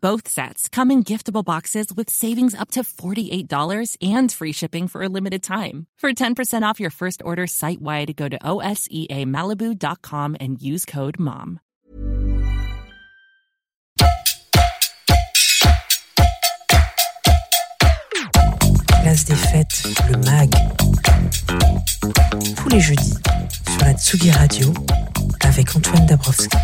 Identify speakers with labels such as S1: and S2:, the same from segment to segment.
S1: Both sets come in giftable boxes with savings up to $48 and free shipping for a limited time. For 10% off your first order site wide, go to OSEAMalibu.com and use code MOM.
S2: Place des fêtes, le MAG. Tous les jeudis sur la Tsugi Radio avec Antoine Dabrowski.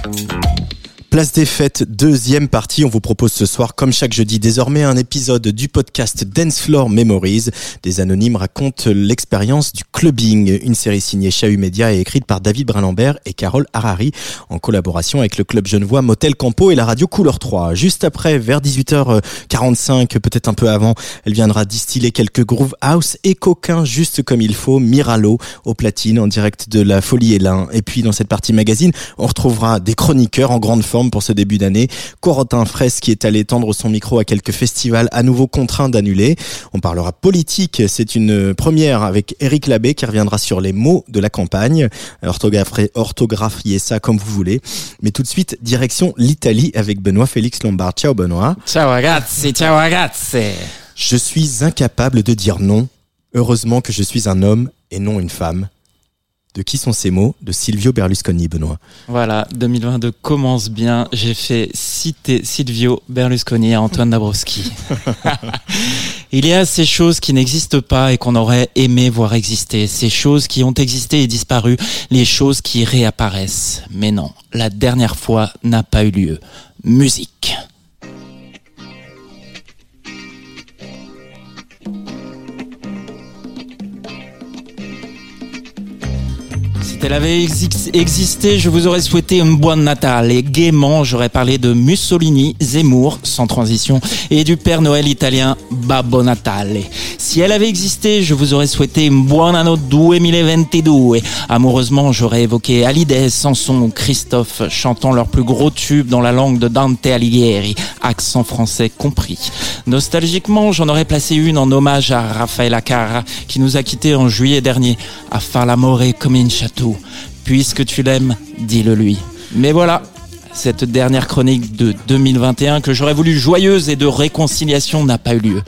S3: Place des fêtes, deuxième partie. On vous propose ce soir, comme chaque jeudi, désormais un épisode du podcast Dance Floor Memories. Des anonymes racontent l'expérience du clubbing. Une série signée Chahut Media et écrite par David Brinlambert et Carole Harari en collaboration avec le club genevois Motel Campo et la radio Couleur 3. Juste après, vers 18h45, peut-être un peu avant, elle viendra distiller quelques groove house et coquins juste comme il faut. Miralo au platine en direct de la Folie Hélin. Et puis dans cette partie magazine, on retrouvera des chroniqueurs en grande forme pour ce début d'année. Corentin Fraisse qui est allé tendre son micro à quelques festivals à nouveau contraints d'annuler. On parlera politique, c'est une première avec Eric Labbé qui reviendra sur les mots de la campagne. Orthographier, orthographier ça comme vous voulez. Mais tout de suite, direction l'Italie avec Benoît Félix Lombard. Ciao Benoît.
S4: Ciao ragazzi, ciao ragazzi.
S3: Je suis incapable de dire non. Heureusement que je suis un homme et non une femme. De qui sont ces mots De Silvio Berlusconi, Benoît.
S4: Voilà, 2022 commence bien. J'ai fait citer Silvio Berlusconi à Antoine Dabrowski. Il y a ces choses qui n'existent pas et qu'on aurait aimé voir exister, ces choses qui ont existé et disparu, les choses qui réapparaissent. Mais non, la dernière fois n'a pas eu lieu. Musique. Elle avait exi- existé, je vous aurais souhaité un bon Natal et gaiement, j'aurais parlé de Mussolini, Zemmour, sans transition, et du Père Noël italien Babbo Natale. Si elle avait existé, je vous aurais souhaité un buon anno 2022. Amoureusement, j'aurais évoqué Hallyday, Sanson Christophe chantant leur plus gros tube dans la langue de Dante Alighieri, accent français compris. Nostalgiquement, j'en aurais placé une en hommage à Raffaella Carra, qui nous a quittés en juillet dernier, à far l'amore come in château. Puisque tu l'aimes, dis-le lui. Mais voilà, cette dernière chronique de 2021 que j'aurais voulu joyeuse et de réconciliation n'a pas eu lieu.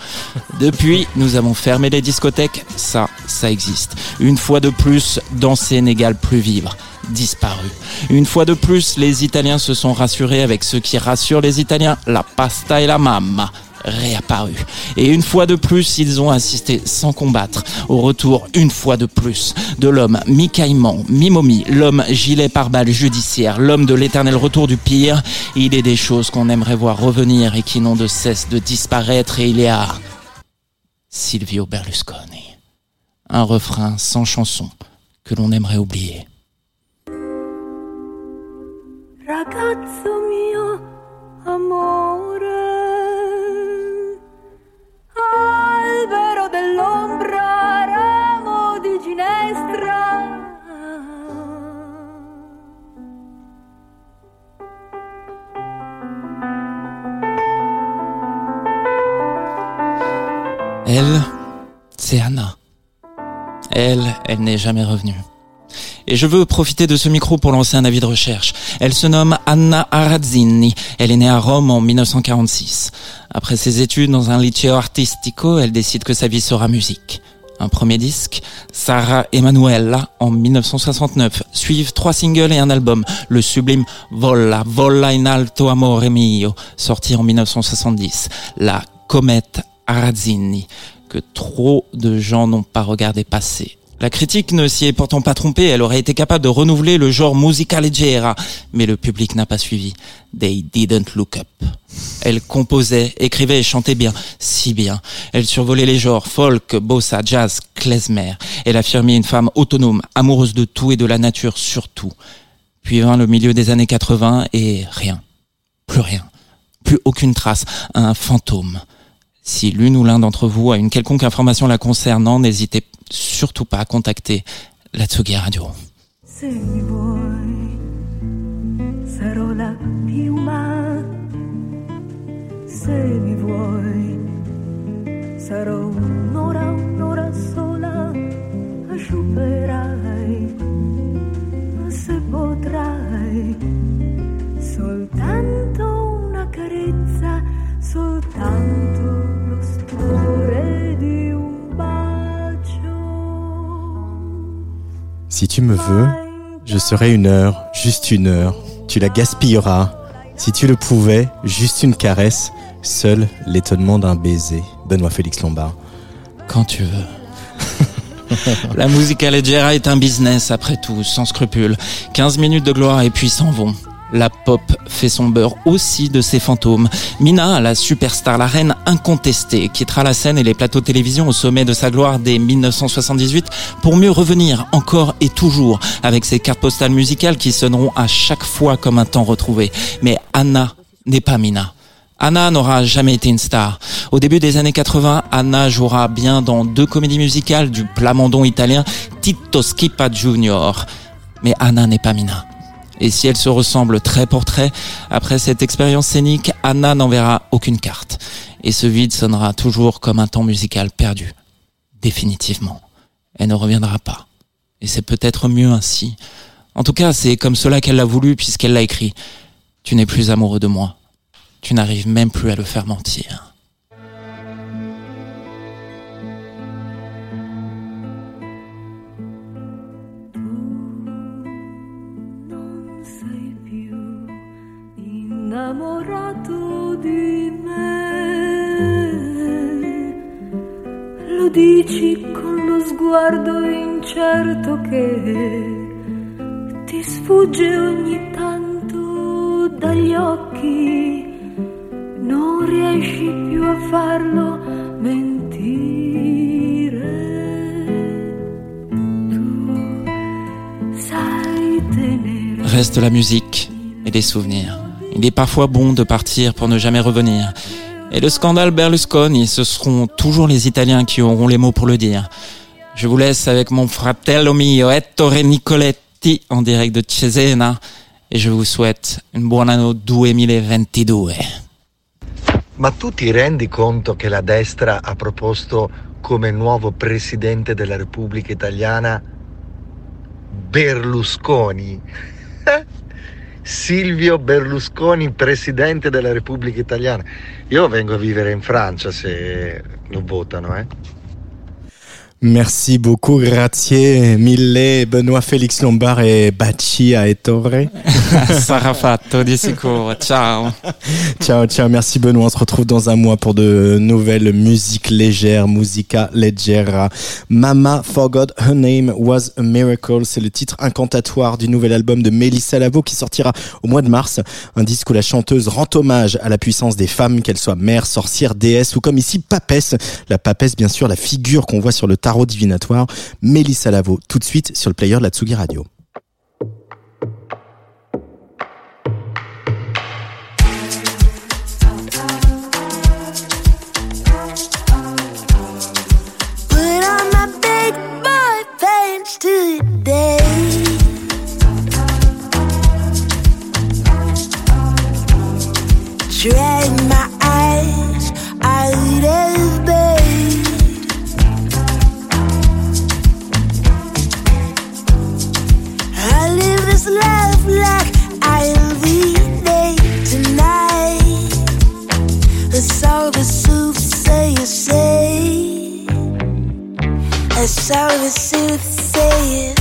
S4: Depuis, nous avons fermé les discothèques, ça, ça existe. Une fois de plus, danser n'égale plus vivre disparu. Une fois de plus, les Italiens se sont rassurés avec ce qui rassure les Italiens, la pasta et la mamma réapparu. Et une fois de plus, ils ont assisté sans combattre au retour, une fois de plus, de l'homme mi-caïman, mi-momie, l'homme gilet pare-balles judiciaire, l'homme de l'éternel retour du pire. Il est des choses qu'on aimerait voir revenir et qui n'ont de cesse de disparaître et il y a Silvio Berlusconi. Un refrain sans chanson que l'on aimerait oublier. Elle, c'est Anna. Elle, elle n'est jamais revenue. Et je veux profiter de ce micro pour lancer un avis de recherche. Elle se nomme Anna Arazzini. Elle est née à Rome en 1946. Après ses études dans un liceo artistico, elle décide que sa vie sera musique. Un premier disque, Sarah Emanuela, en 1969. Suivent trois singles et un album. Le sublime Vola, Vola in alto amore mio, sorti en 1970. La comète Arazzini, que trop de gens n'ont pas regardé passer. La critique ne s'y est pourtant pas trompée, elle aurait été capable de renouveler le genre musica leggera, mais le public n'a pas suivi. They didn't look up. Elle composait, écrivait et chantait bien, si bien. Elle survolait les genres folk, bossa, jazz, klezmer. Elle affirmait une femme autonome, amoureuse de tout et de la nature surtout. Puis vint le milieu des années 80 et rien. Plus rien. Plus aucune trace. Un fantôme. Si l'une ou l'un d'entre vous a une quelconque information la concernant, n'hésitez surtout pas à contacter la Tsugi Radio.
S3: Si tu me veux, je serai une heure, juste une heure. Tu la gaspilleras. Si tu le pouvais, juste une caresse, seul l'étonnement d'un baiser. Benoît Félix Lombard.
S4: Quand tu veux. La musica leggera est un business après tout, sans scrupule. 15 minutes de gloire et puis s'en vont. La pop fait son beurre aussi de ses fantômes. Mina, la superstar, la reine incontestée, quittera la scène et les plateaux de télévision au sommet de sa gloire dès 1978 pour mieux revenir encore et toujours avec ses cartes postales musicales qui sonneront à chaque fois comme un temps retrouvé. Mais Anna n'est pas Mina. Anna n'aura jamais été une star. Au début des années 80, Anna jouera bien dans deux comédies musicales du plamondon italien Tito Schipa Junior. Mais Anna n'est pas Mina. Et si elle se ressemble trait pour trait, après cette expérience scénique, Anna n'enverra aucune carte. Et ce vide sonnera toujours comme un temps musical perdu. Définitivement. Elle ne reviendra pas. Et c'est peut-être mieux ainsi. En tout cas, c'est comme cela qu'elle l'a voulu puisqu'elle l'a écrit. Tu n'es plus amoureux de moi. Tu n'arrives même plus à le faire mentir.
S5: Tenere.
S4: Reste la musique et les souvenirs. Il est parfois bon de partir pour ne jamais revenir. Et le scandale Berlusconi, ce seront toujours les Italiens qui auront les mots pour le dire. Je vous laisse avec mon fratello mio Ettore Nicoletti en direct de Cesena et je vous souhaite un buon anno 2022.
S6: Ma tu ti rendi conto che la destra ha proposto come nuovo presidente della Repubblica Italiana Berlusconi? Silvio Berlusconi, presidente della Repubblica Italiana. Io vengo a vivere in Francia se lo votano, eh.
S3: Merci beaucoup, grazie mille, Benoît Félix Lombard et Baci à Ettore.
S4: Sarà fatto di sicuro. Ciao.
S3: ciao, ciao, merci Benoît. On se retrouve dans un mois pour de nouvelles musiques légères, musica leggera. Mama Forgot Her Name Was a Miracle, c'est le titre incantatoire du nouvel album de Mélissa Lavo qui sortira au mois de mars. Un disque où la chanteuse rend hommage à la puissance des femmes, qu'elles soient mères, sorcières, déesses ou comme ici papesse. La papesse, bien sûr, la figure qu'on voit sur le tarot divinatoire. Mélissa Lavo, tout de suite sur le player de la Tsugi Radio.
S7: Today. Drag my eyes out of bed. I live this life like I'll be day tonight. That's all the soothsayers say as all the soothsayers.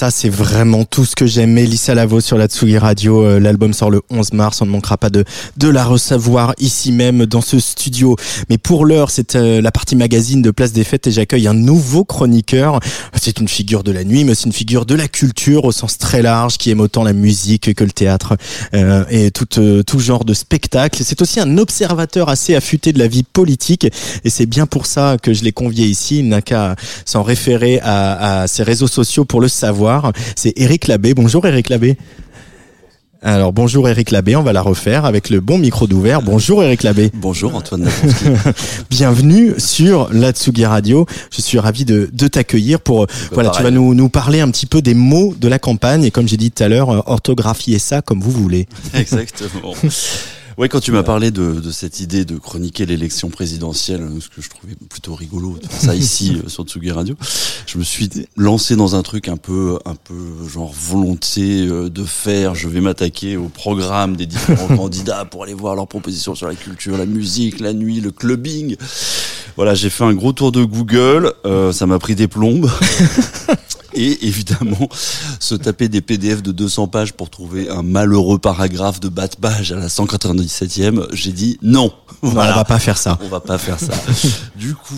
S3: Ça, c'est vraiment tout ce que j'aime. Mélissa Lavo sur la Tsugi Radio. Euh, L'album sort le 11 mars. On ne manquera pas de, de la recevoir ici même dans ce studio. Mais pour l'heure, c'est euh, la partie magazine de Place des Fêtes et j'accueille un nouveau chroniqueur. C'est une figure de la nuit, mais aussi une figure de la culture au sens très large qui aime autant la musique que le théâtre euh, et tout, tout genre de spectacle. C'est aussi un observateur assez affûté de la vie politique et c'est bien pour ça que je l'ai convié ici. Il n'a qu'à s'en référer à ses réseaux sociaux pour le savoir. C'est Eric Labbé. Bonjour Eric Labbé. Alors bonjour Eric Labbé, on va la refaire avec le bon micro d'ouvert. Bonjour Eric Labbé.
S8: Bonjour Antoine.
S3: Bienvenue sur la Tsugi Radio. Je suis ravi de, de t'accueillir pour voilà, tu vas nous, nous parler un petit peu des mots de la campagne et comme j'ai dit tout à l'heure, euh, orthographier ça comme vous voulez.
S8: Exactement. Ouais, quand tu m'as parlé de, de cette idée de chroniquer l'élection présidentielle, ce que je trouvais plutôt rigolo de faire ça ici euh, sur Tsugi Radio, je me suis lancé dans un truc un peu, un peu genre volonté euh, de faire. Je vais m'attaquer au programme des différents candidats pour aller voir leurs propositions sur la culture, la musique, la nuit, le clubbing. Voilà, j'ai fait un gros tour de Google. euh, ça m'a pris des plombes. Et évidemment, se taper des PDF de 200 pages pour trouver un malheureux paragraphe de bas de page à la 197e, j'ai dit non.
S3: Voilà. On va pas faire ça.
S8: On va pas faire ça. Du coup,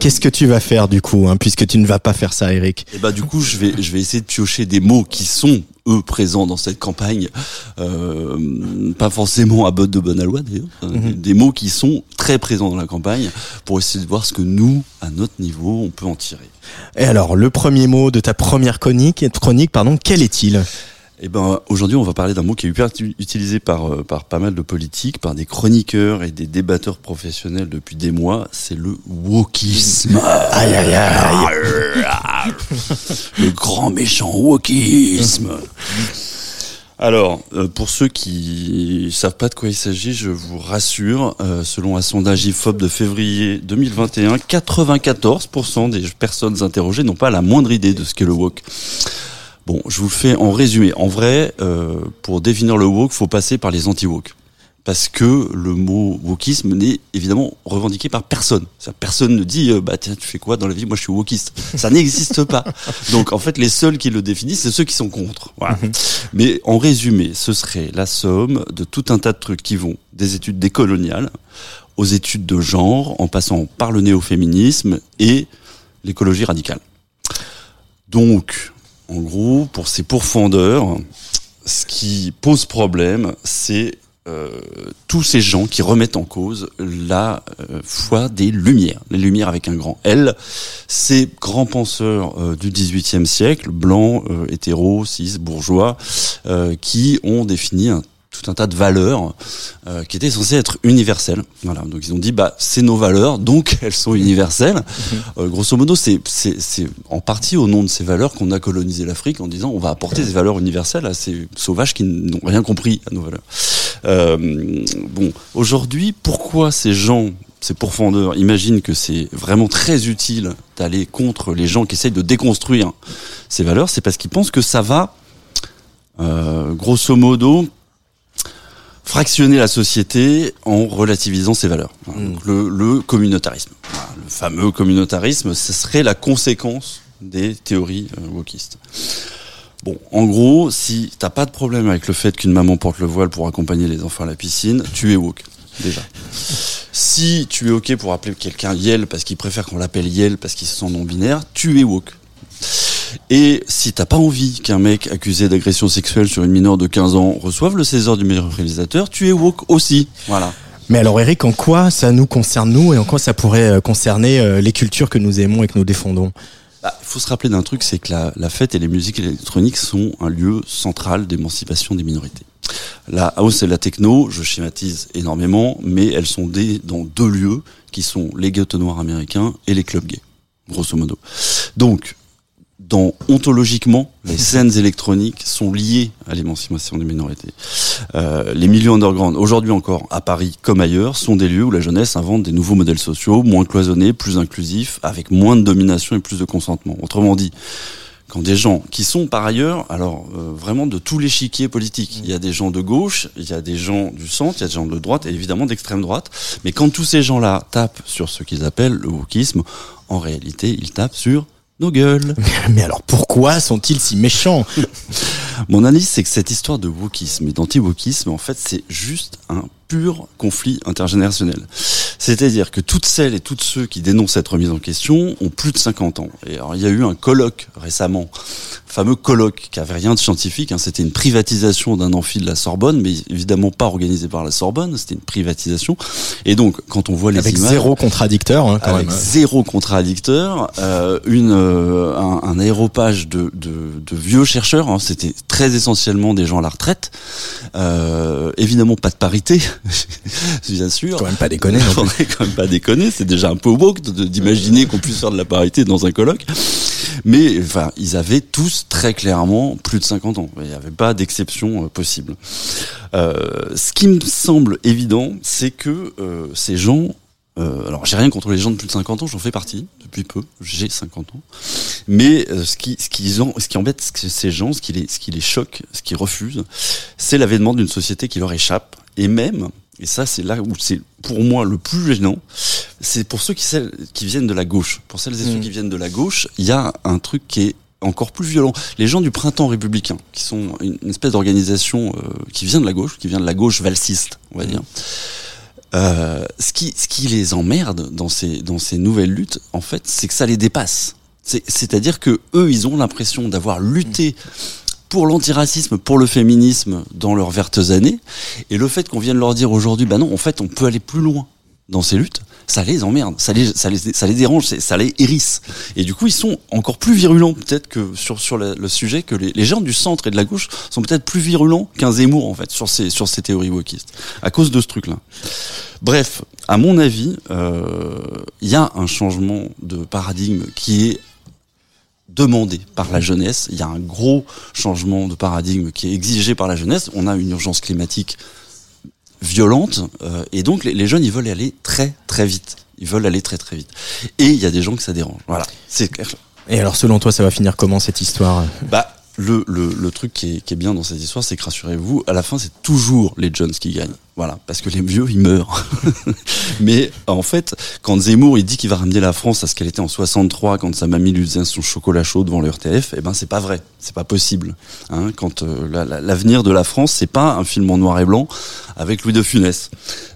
S3: Qu'est-ce que tu vas faire du coup, hein, puisque tu ne vas pas faire ça, Eric?
S8: Et bah du coup, je vais je vais essayer de piocher des mots qui sont eux présents dans cette campagne, euh, pas forcément à botte de bonne aloi d'ailleurs, euh,
S3: Mhm.
S8: des mots qui sont très présents dans la campagne pour essayer de voir ce que nous, à notre niveau, on peut en tirer.
S3: Et alors, le premier mot de ta première chronique, chronique pardon, quel est-il?
S8: Eh ben, aujourd'hui, on va parler d'un mot qui est hyper utilisé par, euh, par pas mal de politiques, par des chroniqueurs et des débatteurs professionnels depuis des mois. C'est le wokisme.
S3: Aïe aïe aïe.
S8: le grand méchant wokisme. Alors, euh, pour ceux qui savent pas de quoi il s'agit, je vous rassure, euh, selon un sondage IFOP de février 2021, 94% des personnes interrogées n'ont pas la moindre idée de ce qu'est le wok. Bon, je vous le fais en résumé. En vrai, euh, pour définir le woke, faut passer par les anti-woke. parce que le mot wokisme n'est évidemment revendiqué par personne. Personne ne dit euh, bah tiens tu fais quoi dans la vie? Moi je suis wokiste. Ça n'existe pas. Donc en fait les seuls qui le définissent c'est ceux qui sont contre. Voilà. Mais en résumé, ce serait la somme de tout un tas de trucs qui vont des études décoloniales aux études de genre, en passant par le néo-féminisme et l'écologie radicale. Donc, en gros, pour ces pourfendeurs, ce qui pose problème, c'est euh, tous ces gens qui remettent en cause la euh, foi des Lumières, les Lumières avec un grand L, ces grands penseurs euh, du XVIIIe siècle, blancs, euh, hétéros, cis, bourgeois, qui ont défini un tout un tas de valeurs euh, qui étaient censées être universelles. Voilà, donc ils ont dit bah c'est nos valeurs, donc elles sont universelles. Euh, grosso modo, c'est en partie au nom de ces valeurs qu'on a colonisé l'Afrique en disant on va apporter des valeurs universelles à ces sauvages qui n'ont rien compris à nos valeurs. Euh, bon, aujourd'hui, pourquoi ces gens ces pourfendeurs imaginent que c'est vraiment très utile d'aller contre les gens qui essayent de déconstruire ces valeurs, c'est parce qu'ils pensent que ça va, euh, grosso modo, fractionner la société en relativisant ses valeurs. Voilà,
S3: Mm.
S8: le, le communautarisme. Le fameux communautarisme, ce serait la conséquence des théories euh, wokistes. Bon, en gros, si t'as pas de problème avec le fait qu'une maman porte le voile pour accompagner les enfants à la piscine, tu es woke, déjà. Si tu es ok pour appeler quelqu'un Yel parce qu'il préfère qu'on l'appelle Yel parce qu'il se sent non-binaire, tu es woke. Et si t'as pas envie qu'un mec accusé d'agression sexuelle sur une mineure de 15 ans reçoive le César du meilleur réalisateur, tu es woke aussi. Voilà.
S3: Mais alors Eric, en quoi ça nous concerne nous et en quoi ça pourrait euh, concerner euh, les cultures que nous aimons et que nous défendons?
S8: Bah, Il faut se rappeler d'un truc, c'est que la, la fête et les musiques électroniques sont un lieu central d'émancipation des minorités. La house et la techno, je schématise énormément, mais elles sont des, dans deux lieux qui sont les ghettos noirs américains et les clubs gays, grosso modo. Donc, dans ontologiquement, les scènes électroniques sont liées à l'émancipation des minorités. Euh, les milieux underground, aujourd'hui encore, à Paris comme ailleurs, sont des lieux où la jeunesse invente des nouveaux modèles sociaux, moins cloisonnés, plus inclusifs, avec moins de domination et plus de consentement. Autrement dit, quand des gens qui sont par ailleurs, alors euh, vraiment de tous les chiquiers politiques, il y a des gens de gauche, il y a des gens du centre, il y a des gens de droite et évidemment d'extrême droite, mais quand tous ces gens-là tapent sur ce qu'ils appellent le wokisme, en réalité, ils tapent sur
S3: Mais alors pourquoi sont-ils si méchants?
S8: Mon analyse, c'est que cette histoire de wokisme et d'anti-wokisme, en fait, c'est juste un pur conflit intergénérationnel. C'est-à-dire que toutes celles et tous ceux qui dénoncent cette remise en question ont plus de 50 ans. Et alors, il y a eu un colloque récemment, fameux colloque qui avait rien de scientifique. hein, c'était une privatisation d'un amphi de la Sorbonne, mais évidemment pas organisé par la Sorbonne. C'était une privatisation. Et donc, quand on voit les
S3: Avec
S8: images,
S3: zéro contradicteur hein, quand
S8: avec
S3: même.
S8: zéro contradicteur, euh, une euh, un, un aéropage de, de, de vieux chercheurs. hein, C'était très essentiellement des gens à la retraite. Euh, évidemment pas de parité, bien sûr.
S3: Quand même pas déconner. non plus.
S8: quand même pas déconner, c'est déjà un peu woke d'imaginer qu'on puisse faire de la parité dans un colloque. Mais enfin, ils avaient tous très clairement plus de 50 ans. Il n'y avait pas d'exception euh, possible. Euh, ce qui me semble évident, c'est que euh, ces gens euh, alors j'ai rien contre les gens de plus de 50 ans, j'en fais partie depuis peu, j'ai 50 ans. Mais euh, ce qui ce qui en- ce qui embête ces gens, ce qui les ce qui les choque, ce qui refusent, c'est l'avènement d'une société qui leur échappe et même et ça c'est là où c'est pour moi le plus gênant, c'est pour ceux qui celles qui viennent de la gauche. Pour celles et ceux
S3: Mm.
S8: qui viennent de la gauche, il y a un truc qui est encore plus violent. Les gens du printemps républicain, qui sont une, une espèce d'organisation euh, qui vient de la gauche, qui vient de la gauche valsiste, on va dire. Euh, ce qui ce qui les emmerde dans ces dans ces nouvelles luttes, en fait, c'est que ça les dépasse. C'est- C'est-à-dire que eux, ils ont l'impression d'avoir lutté pour l'antiracisme, pour le féminisme dans leurs vertes années, et le fait qu'on vienne leur dire aujourd'hui, bah non, en fait, on peut aller plus loin dans ces luttes, ça les emmerde, ça les, ça les, ça dérange, ça les hérisse. Et du coup, ils sont encore plus virulents peut-être que sur, le sujet que les, les gens du centre et de la gauche sont peut-être plus virulents qu'un Zemmour en fait sur ces, sur ces théories wokistes à cause de ce truc-là. Bref, à mon avis, euh, il y a un changement de paradigme qui est demandé par la jeunesse. Il y a un gros changement de paradigme qui est exigé par la jeunesse. On a une urgence climatique violente euh, et donc les, les jeunes ils veulent aller très très vite. Ils veulent aller très très vite. Et il y a des gens que ça dérange. Voilà, c'est clair.
S3: Et alors selon toi, ça va finir comment cette histoire?
S8: Bah, le, le, le truc qui est, qui est bien dans cette histoire, c'est que rassurez-vous, à la fin, c'est toujours les Jones qui gagnent. Voilà, parce que les vieux, ils meurent. Mais en fait, quand Zemmour il dit qu'il va ramener la France à ce qu'elle était en 63, quand sa mamie lui faisait son chocolat chaud devant le RTF, eh ben c'est pas vrai, c'est pas possible. Hein, quand euh, la- la- l'avenir de la France, c'est pas un film en noir et blanc avec Louis de Funès.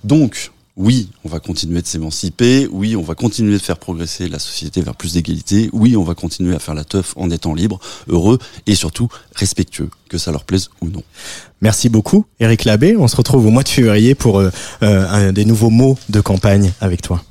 S8: Donc oui, on va continuer de s'émanciper. Oui, on va continuer de faire progresser la société vers plus d'égalité. Oui, on va continuer à faire la teuf en étant libre, heureux et surtout respectueux, que ça leur plaise ou non.
S9: Merci beaucoup, Eric Labbé. On se retrouve au mois de février pour euh, euh, un des nouveaux mots de campagne avec toi.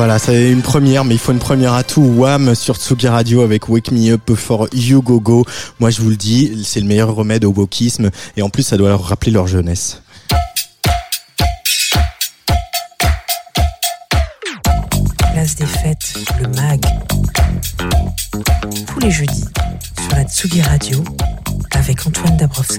S9: Voilà, c'est une première, mais il faut une première à tout. Wham sur Tsugi Radio avec Wake Me Up for You Go Go. Moi, je vous le dis, c'est le meilleur remède au wokisme. Et en plus, ça doit leur rappeler leur jeunesse.
S2: Place des fêtes, le MAG. Tous les jeudis sur la Tsugi Radio avec Antoine Dabrowski.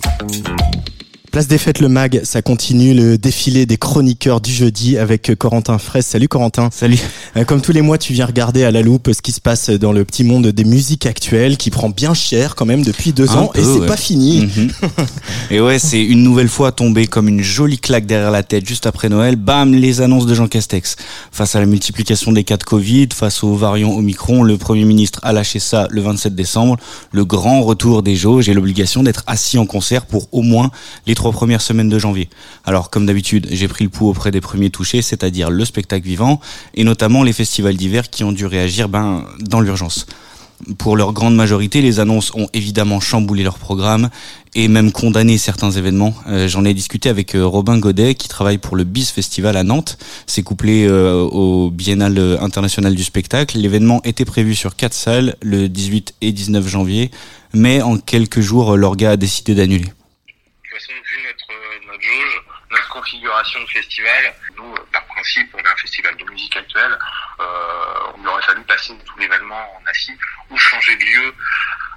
S3: Place des fêtes, le mag, ça continue le défilé des chroniqueurs du jeudi avec Corentin Fraisse. Salut Corentin.
S10: Salut.
S3: Euh, Comme tous les mois, tu viens regarder à la loupe ce qui se passe dans le petit monde des musiques actuelles qui prend bien cher quand même depuis deux
S10: Un
S3: ans et c'est
S10: ouais.
S3: pas fini.
S10: Mhm. Et ouais, c'est une nouvelle fois tombé comme une jolie claque derrière la tête juste après Noël. Bam, les annonces de Jean Castex. Face à la multiplication des cas de Covid, face aux variants Omicron, le Premier ministre a lâché ça le 27 décembre. Le grand retour des jauges et l'obligation d'être assis en concert pour au moins les trois premières semaines de janvier. Alors, comme d'habitude, j'ai pris le pouls auprès des premiers touchés, c'est-à-dire le spectacle vivant et notamment les festivals d'hiver qui ont dû réagir ben, dans l'urgence. Pour leur grande majorité, les annonces ont évidemment chamboulé leur programme et même condamné certains événements. Euh, J'en ai discuté avec euh, Robin Godet qui travaille pour le BIS Festival à Nantes. C'est couplé euh, au Biennale international du spectacle. L'événement était prévu sur quatre salles le 18 et 19 janvier, mais en quelques jours, l'orga a décidé d'annuler.
S11: De toute façon, vu notre, euh, notre jauge, notre configuration de festival, nous, euh, par principe, on a un festival de musique actuelle, euh, il aurait fallu passer tout l'événement en assis ou changer de lieu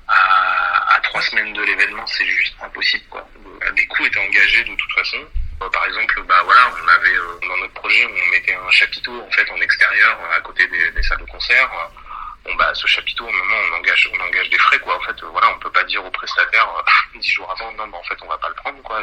S11: à, trois semaines de l'événement, c'est juste impossible. Quoi. Euh, Des coûts étaient engagés de toute façon. Par exemple, bah voilà, on avait euh, dans notre projet, on mettait un chapiteau en fait en extérieur à côté des salles de concert. Bon bah ce chapiteau, au moment on engage, on engage des frais quoi. En fait, euh, voilà, on peut pas dire au prestataire euh, dix jours avant, non, bah en fait on va pas le prendre quoi.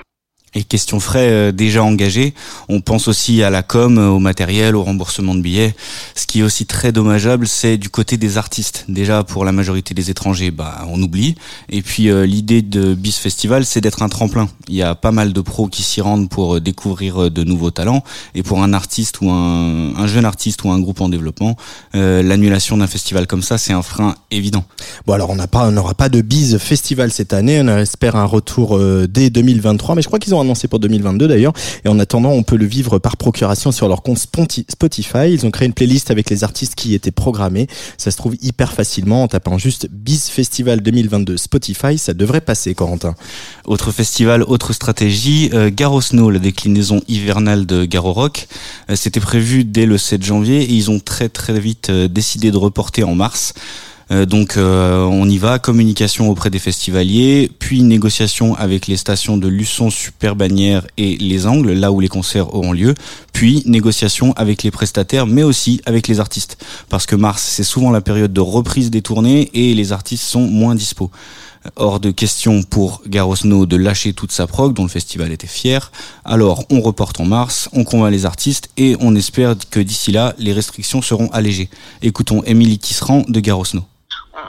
S10: Et question frais euh, déjà engagés, on pense aussi à la com, euh, au matériel, au remboursement de billets. Ce qui est aussi très dommageable, c'est du côté des artistes. Déjà pour la majorité des étrangers, bah on oublie. Et puis euh, l'idée de Bis Festival, c'est d'être un tremplin. Il y a pas mal de pros qui s'y rendent pour euh, découvrir de nouveaux talents. Et pour un artiste ou un, un jeune artiste ou un groupe en développement, euh, l'annulation d'un festival comme ça, c'est un frein évident.
S3: Bon alors on n'aura pas de bise festival cette année. On espère un retour euh, dès 2023, mais je crois qu'ils ont annoncé pour 2022 d'ailleurs. Et en attendant, on peut le vivre par procuration sur leur compte Spotify. Ils ont créé une playlist avec les artistes qui étaient programmés. Ça se trouve hyper facilement en tapant juste Bise Festival 2022 Spotify. Ça devrait passer, Corentin.
S10: Autre festival, autre stratégie, euh, Garo Snow, la déclinaison hivernale de Garo Rock. Euh, C'était prévu dès le 7 janvier et ils ont très très vite euh, décidé de reporter en mars. Euh, donc euh, on y va, communication auprès des festivaliers, puis négociation avec les stations de Luçon, Super Bannière et Les Angles, là où les concerts auront lieu, puis négociation avec les prestataires, mais aussi avec les artistes. Parce que mars, c'est souvent la période de reprise des tournées et les artistes sont moins dispo. Hors de question pour Garosno de lâcher toute sa prog, dont le festival était fier. Alors, on reporte en mars, on convainc les artistes et on espère que d'ici là, les restrictions seront allégées. Écoutons Émilie Tisserand de Garosno.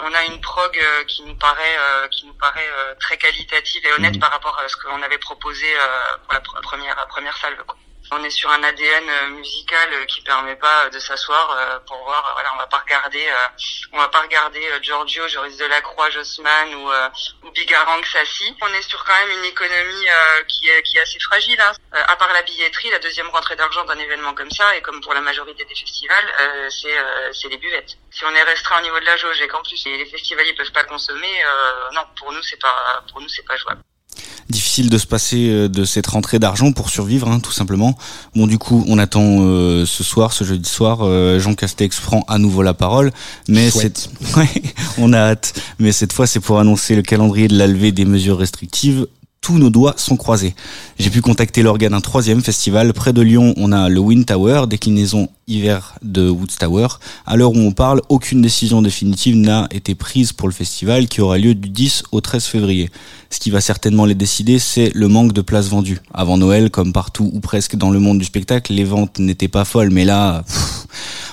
S12: On a une prog euh, qui nous paraît euh, qui nous paraît euh, très qualitative et honnête par rapport à ce qu'on avait proposé euh, pour la pr- première première salve. quoi. On est sur un ADN euh, musical euh, qui permet pas de s'asseoir euh, pour voir. euh, Voilà, on va pas regarder, euh, on va pas regarder euh, Giorgio, Joris Delacroix, Jossman ou euh, ou Bigarang Sassi. On est sur quand même une économie euh, qui est assez fragile. Hein. Euh, à part la billetterie, la deuxième rentrée d'argent d'un événement comme ça, et comme pour la majorité des festivals, euh, c'est euh, c'est les buvettes. Si on est restreint au niveau de la jauge et qu'en plus les festivaliers peuvent pas consommer, euh, non, pour nous c'est pas pour nous c'est pas jouable.
S10: Difficile de se passer euh, de cette rentrée d'argent pour survivre, hein, tout simplement. Bon, du coup, on attend euh, ce soir, ce jeudi soir, euh, Jean Castex prend à nouveau la parole, mais ouais, on a hâte. Mais cette fois, c'est pour annoncer le calendrier de la levée des mesures restrictives. Tous nos doigts sont croisés. J'ai pu contacter l'organe d'un troisième festival. Près de Lyon, on a le Wind Tower, déclinaison hiver de Woods Tower. À l'heure où on parle, aucune décision définitive n'a été prise pour le festival qui aura lieu du 10 au 13 février. Ce qui va certainement les décider, c'est le manque de places vendues. Avant Noël, comme partout ou presque dans le monde du spectacle, les ventes n'étaient pas folles, mais là,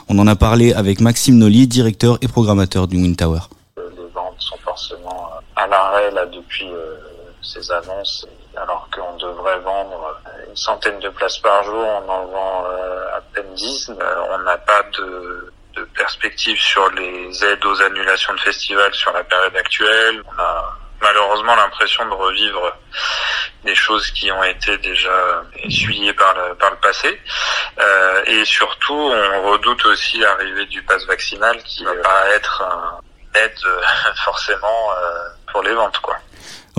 S10: on en a parlé avec Maxime Nolly, directeur et programmateur du Wind Tower.
S11: les ventes sont forcément euh, à l'arrêt là depuis euh, ces annonces, alors qu'on devrait vendre euh, une centaine de places par jour, on en vend euh, à peine 10. Euh, on n'a pas de, de perspective sur les aides aux annulations de festivals sur la période actuelle. On a malheureusement l'impression de revivre des choses qui ont été déjà essuyées par le, par le passé. Euh, et surtout, on redoute aussi l'arrivée du pass vaccinal qui va pas être un aide forcément euh, pour les ventes quoi.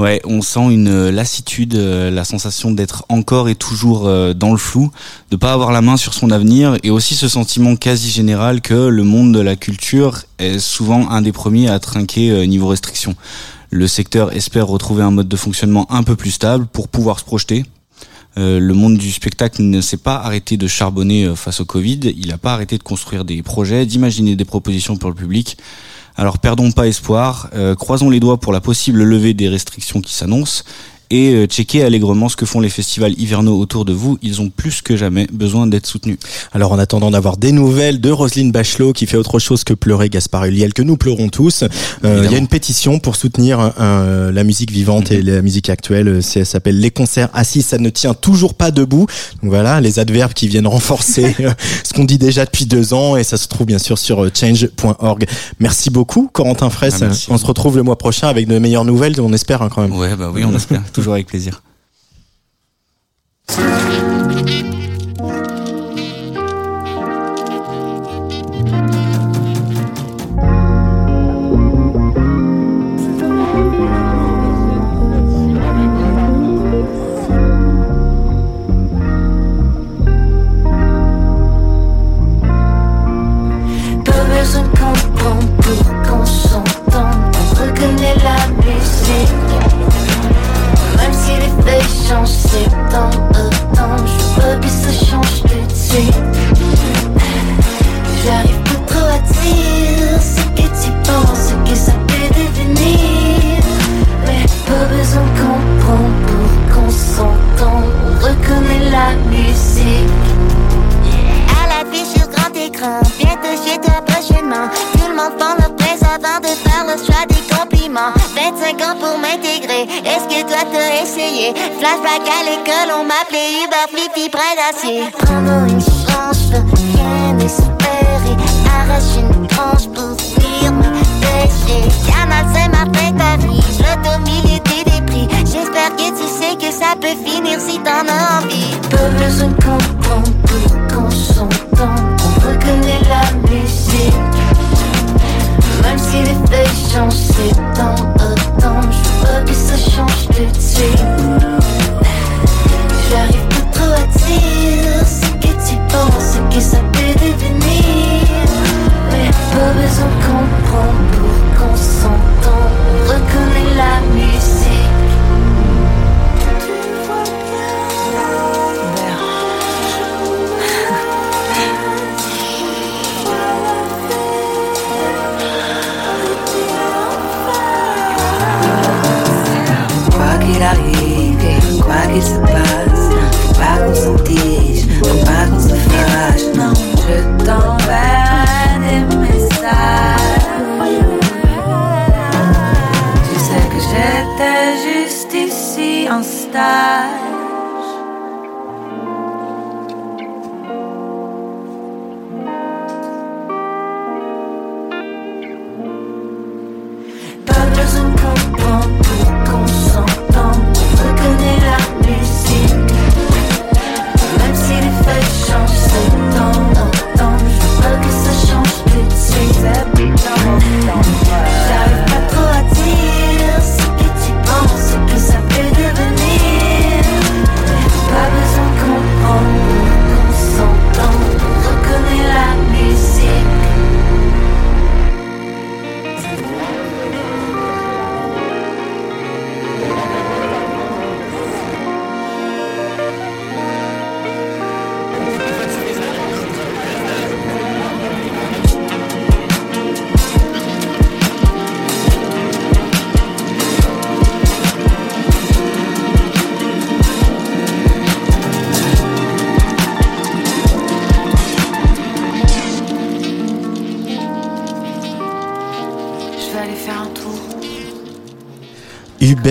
S10: Ouais, on sent une euh, lassitude, euh, la sensation d'être encore et toujours euh, dans le flou, de pas avoir la main sur son avenir et aussi ce sentiment quasi général que le monde de la culture est souvent un des premiers à trinquer niveau restriction. Le secteur espère retrouver un mode de fonctionnement un peu plus stable pour pouvoir se projeter. Le monde du spectacle ne s'est pas arrêté de charbonner face au Covid, il n'a pas arrêté de construire des projets, d'imaginer des propositions pour le public. Alors perdons pas espoir, euh, croisons les doigts pour la possible levée des restrictions qui s'annoncent et euh, checkez allègrement ce que font les festivals hivernaux autour de vous. Ils ont plus que jamais besoin d'être soutenus.
S3: Alors en attendant d'avoir des nouvelles de Roselyne Bachelot qui fait autre chose que pleurer Gaspard Ulliel que nous pleurons tous, euh, il y a une pétition pour soutenir euh, la musique vivante et la musique actuelle. Ça s'appelle Les concerts assis, ça ne tient toujours pas debout. Donc voilà, les adverbes qui viennent renforcer euh, ce qu'on dit déjà depuis deux ans et ça se trouve bien sûr sur euh, change.org. Merci beaucoup Corentin Fraisse.
S10: Ah,
S3: on se retrouve le mois prochain avec de meilleures nouvelles, on espère hein, quand même.
S10: Ouais, bah oui, on espère. Toujours avec plaisir.
S13: Avant de faire le choix des compliments. 25 ans pour m'intégrer, est-ce que toi t'as essayé? Flashback à l'école, on m'appelait Uber Flippy près d'acier. Prendre une chance, je rien espérer. Arracher une branche pour fuir mes péchés. Canal, fin de vie, je au milieu des débris. J'espère que tu sais que ça peut finir si t'en as envie.
S5: Pas besoin de comprendre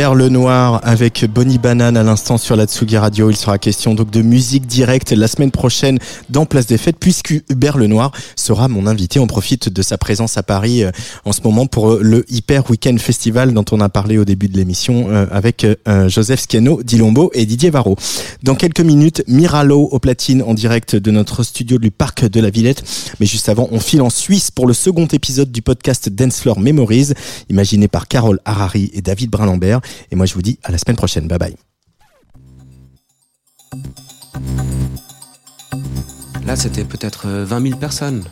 S3: Hubert Lenoir avec Bonnie Banane à l'instant sur la Tsugi Radio. Il sera question donc de musique directe la semaine prochaine dans Place des Fêtes puisque Hubert Lenoir sera mon invité. On profite de sa présence à Paris euh, en ce moment pour euh, le Hyper Weekend Festival dont on a parlé au début de l'émission euh, avec Joseph Schiano, Dilombo et Didier Varro. Dans quelques minutes, Miralo au platine en direct de notre studio du Parc de la Villette. Mais juste avant, on file en Suisse pour le second épisode du podcast Dance Floor Memories, imaginé par Carole Harari et David Brinlambert. Et moi, je vous dis à la semaine prochaine. Bye bye.
S14: Là, c'était peut-être euh, 20 000 personnes.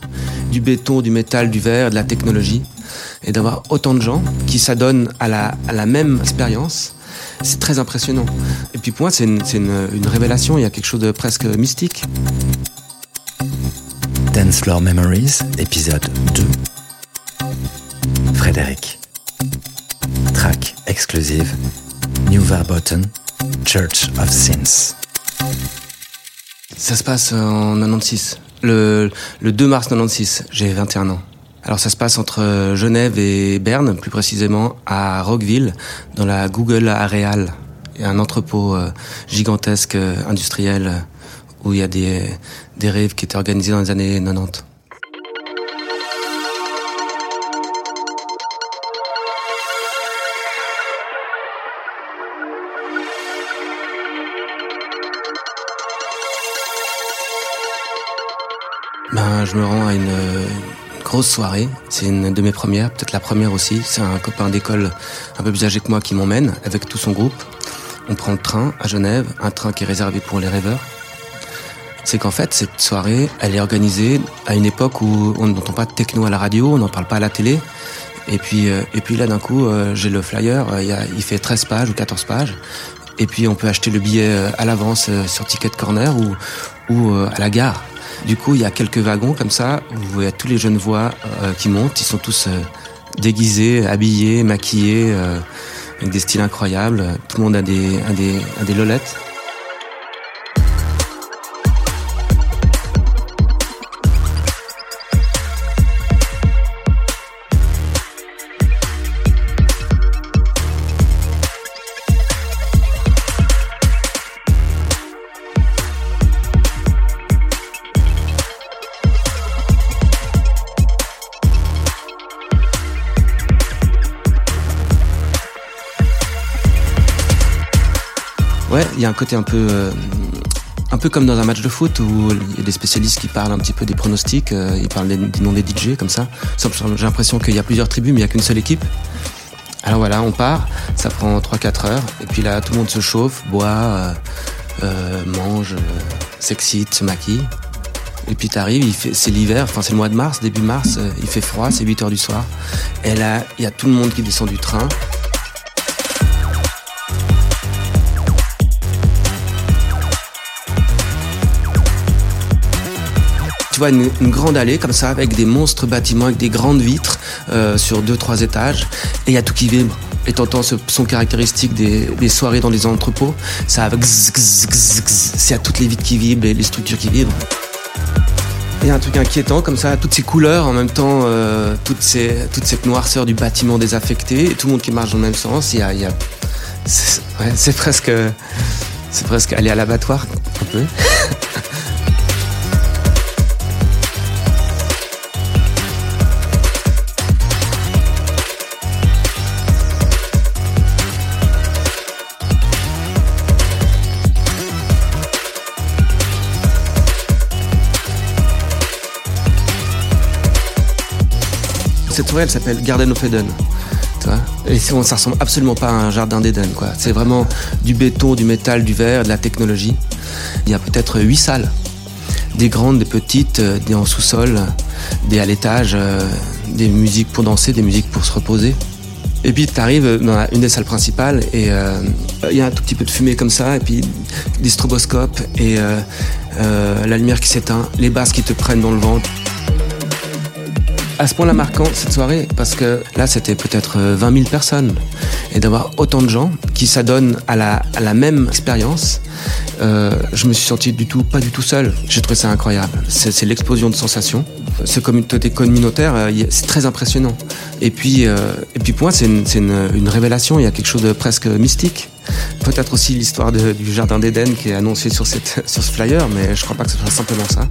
S14: Du béton, du métal, du verre, de la technologie. Et d'avoir autant de gens qui s'adonnent à la, à la même expérience, c'est très impressionnant. Et puis pour moi, c'est une, c'est une, une révélation, il y a quelque chose de presque mystique.
S15: Dance Floor Memories, épisode 2. Frédéric. Track exclusive. New Verboten, Church of Sins.
S14: Ça se passe en 96. Le, le 2 mars 96, j'ai 21 ans. Alors ça se passe entre Genève et Berne, plus précisément à Rockville, dans la Google Areal. Un entrepôt euh, gigantesque euh, industriel où il y a des, des rêves qui étaient organisés dans les années 90. Je me rends à une, grosse soirée. C'est une de mes premières, peut-être la première aussi. C'est un copain d'école un peu plus âgé que moi qui m'emmène avec tout son groupe. On prend le train à Genève, un train qui est réservé pour les rêveurs. C'est qu'en fait, cette soirée, elle est organisée à une époque où on n'entend pas de techno à la radio, on n'en parle pas à la télé. Et puis, euh, et puis là, d'un coup, euh, j'ai le flyer, euh, il, fait 13 pages ou 14 pages. Et puis, on peut acheter le billet à l'avance sur Ticket Corner ou, à la gare. Du coup, il y a quelques wagons comme ça, où vous voyez tous les jeunes voix euh, qui montent. Ils sont tous euh, déguisés, habillés, maquillés, euh, avec des styles incroyables. Tout le monde a des, a des, a des lolettes. Un côté un peu, euh, un peu comme dans un match de foot où il y a des spécialistes qui parlent un petit peu des pronostics, euh, ils parlent des, noms des DJ comme ça. J'ai l'impression qu'il y a plusieurs tribus, mais il y a qu'une seule équipe. Alors voilà, on part, ça prend 3-4 heures, et puis là, tout le monde se chauffe, boit, euh, mange, s'excite, se maquille. Et puis t'arrives, c'est l'hiver, enfin c'est le mois de mars, début mars, il fait froid, c'est 8 heures du soir. Et là, il y a tout le monde qui descend du train. Tu vois une, grande allée comme ça avec des monstres bâtiments avec des grandes vitres euh, sur deux trois étages et il y a tout qui vibre. Et t'entends ce son caractéristique des, soirées dans les entrepôts, ça c'est à toutes les vitres qui vibrent et les structures qui vibrent. Il y a un truc inquiétant comme ça, toutes ces couleurs en même temps, euh, toute, cette noirceur du bâtiment désaffecté, et tout le monde qui marche dans le même sens. Il y a, c'est presque, c'est presque aller à l'abattoir un peu. Cette soirée, elle s'appelle Garden of Eden. Et ça ressemble absolument pas à un jardin d'Éden, quoi. C'est vraiment du béton, du métal, du verre, de la technologie. Il y a peut-être huit salles. Des grandes, des petites, euh, des en sous-sol, des à l'étage, euh, des musiques pour danser, des musiques pour se reposer. Et puis tu arrives dans une des salles principales et euh, il y a un tout petit peu de fumée comme ça, et puis des stroboscopes et la lumière qui s'éteint, les basses qui te prennent dans le ventre. À ce point-là marquant cette soirée, parce que là c'était peut-être euh, 20 000 personnes, et d'avoir autant de gens qui s'adonnent à la, à la même expérience, euh, je me suis senti du tout, pas du tout seul. J'ai trouvé ça incroyable. C'est l'explosion de sensations. Ce communauté communautaire, euh, c'est très impressionnant. Et puis, euh, et puis pour moi, c'est une, une, une révélation. Il y a quelque chose de presque mystique. Peut-être aussi l'histoire du jardin d'Éden qui est annoncée sur, sur ce flyer, mais je crois pas que ce soit simplement ça.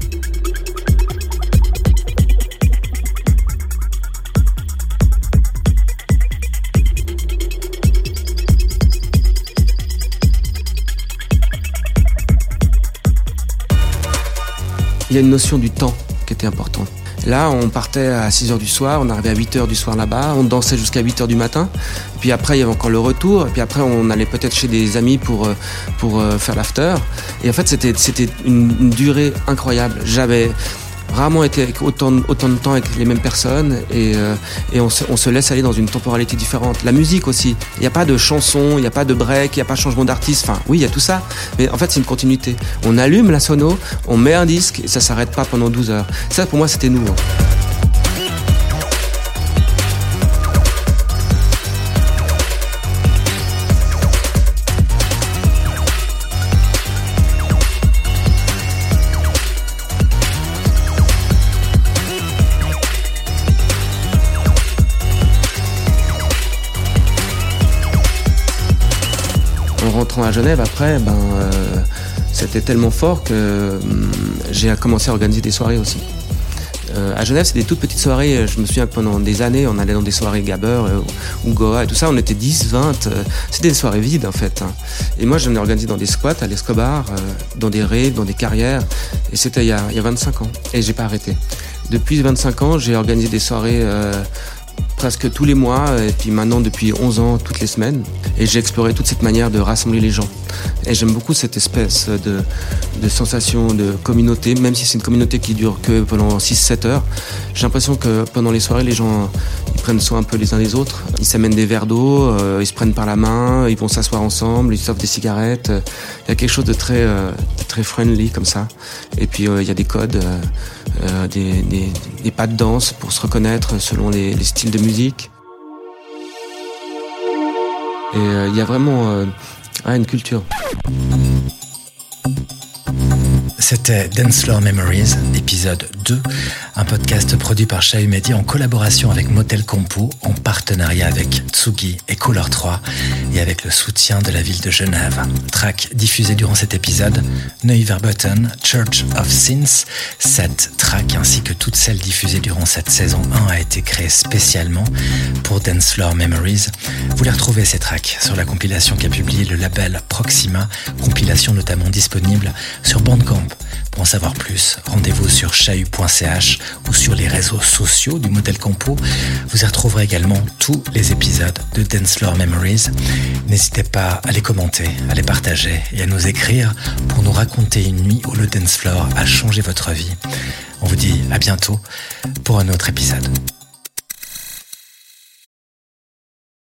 S14: Il y a une notion du temps qui était importante. Là, on partait à 6 heures du soir, on arrivait à 8 heures du soir là-bas, on dansait jusqu'à 8 heures du matin. Puis après, il y avait encore le retour. Et puis après, on allait peut-être chez des amis pour, euh, euh, faire l'after. Et en fait, c'était, c'était une, une durée incroyable. J'avais rarement été autant, de- temps avec les mêmes personnes et, euh, et on, se, on se laisse aller dans une temporalité différente. La musique aussi. Il n'y a pas de chanson, il n'y a pas de break, il n'y a pas de changement d'artiste. Enfin, oui, il y a tout ça. Mais en fait, c'est une continuité. On allume la sono, on met un disque et ça s'arrête pas pendant 12 heures. Ça, pour moi, c'était nouveau. À Genève, après, ben, euh, c'était tellement fort que hum, j'ai commencé à organiser des soirées aussi. Euh, à Genève, c'est des toutes petites soirées. Euh, Je me souviens que pendant des années, on allait dans des soirées Gabber euh, ou Goa et tout ça. On était 10, 20. euh, C'était des soirées vides, en fait. hein. Et moi, j'en ai organisé dans des squats à l'Escobar, dans des raves, dans des carrières. Et c'était il, y a- il y a 25 ans. Et j'ai pas arrêté. Depuis 25 ans, j'ai organisé des soirées presque tous les mois. Et puis maintenant, depuis 11 ans, toutes les semaines. Et j'ai exploré toute cette manière de rassembler les gens. Et j'aime beaucoup cette espèce de, de sensation de communauté, même si c'est une communauté qui dure que pendant 6-7 heures. J'ai l'impression que pendant les soirées, les gens prennent soin un peu les uns des autres. Ils s'amènent des verres d'eau, euh, ils se prennent par la main, ils vont s'asseoir ensemble, ils s'offrent des cigarettes. Il y a quelque chose de très, euh, très friendly comme ça. Et puis euh, il y a des codes, des, pas de danse pour se reconnaître selon les, les styles de musique. Et il y a vraiment une culture.
S15: C'était Dance Floor Memories, épisode 2, un podcast produit par Chahut Media en collaboration avec Motel Compo, en partenariat avec Tsugi et Color 3 et avec le soutien de la ville de Genève. Track diffusé durant cet épisode, Neuverboten, Church of Sins. Cette track ainsi que toutes celles diffusées durant cette saison 1 a été créée spécialement pour Dance Floor Memories. Vous les retrouvez ces tracks sur la compilation qu'a publié le label Proxima, compilation notamment disponible sur Bandcamp. Pour en savoir plus, rendez-vous sur chahut.ch ou sur les réseaux sociaux du modèle Compo. Vous y retrouverez également tous les épisodes de Dance Floor Memories. N'hésitez pas à les commenter, à les partager et à nous écrire pour nous raconter une nuit où le dance floor a changé votre vie. On vous dit à bientôt pour un autre épisode.